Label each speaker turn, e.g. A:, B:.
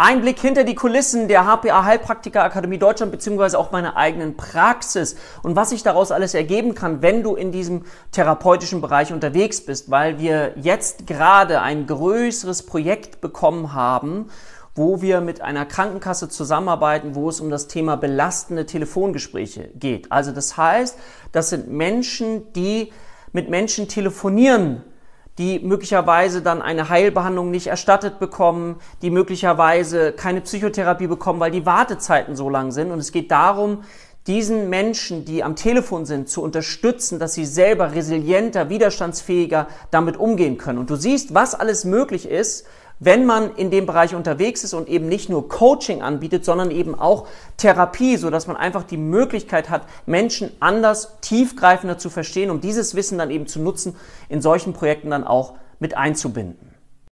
A: Ein Blick hinter die Kulissen der HPA Heilpraktiker Akademie Deutschland beziehungsweise auch meiner eigenen Praxis und was sich daraus alles ergeben kann, wenn du in diesem therapeutischen Bereich unterwegs bist, weil wir jetzt gerade ein größeres Projekt bekommen haben, wo wir mit einer Krankenkasse zusammenarbeiten, wo es um das Thema belastende Telefongespräche geht. Also das heißt, das sind Menschen, die mit Menschen telefonieren die möglicherweise dann eine Heilbehandlung nicht erstattet bekommen, die möglicherweise keine Psychotherapie bekommen, weil die Wartezeiten so lang sind. Und es geht darum, diesen Menschen, die am Telefon sind, zu unterstützen, dass sie selber resilienter, widerstandsfähiger damit umgehen können. Und du siehst, was alles möglich ist, wenn man in dem Bereich unterwegs ist und eben nicht nur Coaching anbietet, sondern eben auch Therapie, so dass man einfach die Möglichkeit hat, Menschen anders, tiefgreifender zu verstehen, um dieses Wissen dann eben zu nutzen, in solchen Projekten dann auch mit einzubinden.